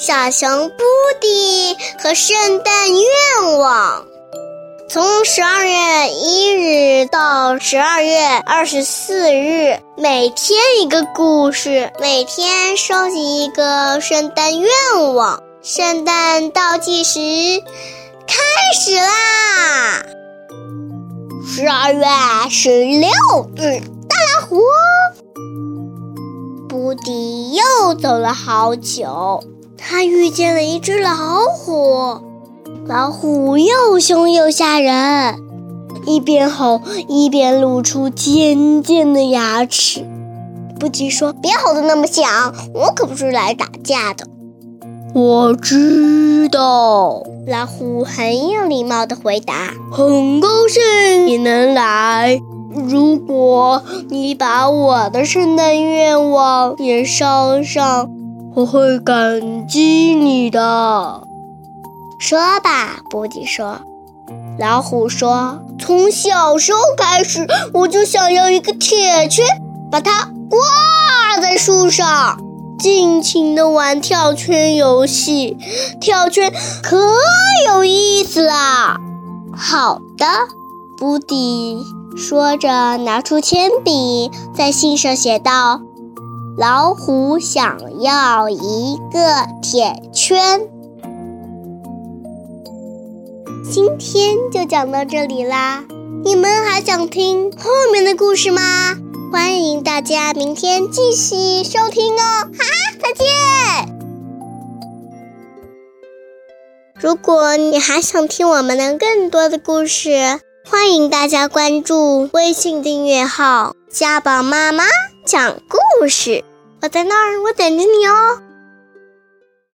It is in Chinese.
小熊布迪和圣诞愿望。从十二月一日到十二月二十四日，每天一个故事，每天收集一个圣诞愿望。圣诞倒计时开始啦！十二月十六日，大老虎布迪又走了好久，他遇见了一只老虎。老虎又凶又吓人，一边吼一边露出尖尖的牙齿。布迪说：“别吼得那么响，我可不是来打架的。”我知道，老虎很有礼貌的回答：“很高兴你能来。如果你把我的圣诞愿望也捎上，我会感激你的。”说吧，布迪说。老虎说：“从小时候开始，我就想要一个铁圈，把它挂在树上，尽情的玩跳圈游戏。跳圈可有意思啦！”好的，布迪说着，拿出铅笔，在信上写道：“老虎想要一个铁圈。”今天就讲到这里啦，你们还想听后面的故事吗？欢迎大家明天继续收听哦！哈，再见。如果你还想听我们的更多的故事，欢迎大家关注微信订阅号“家宝妈妈讲故事”，我在那儿，我等着你哦。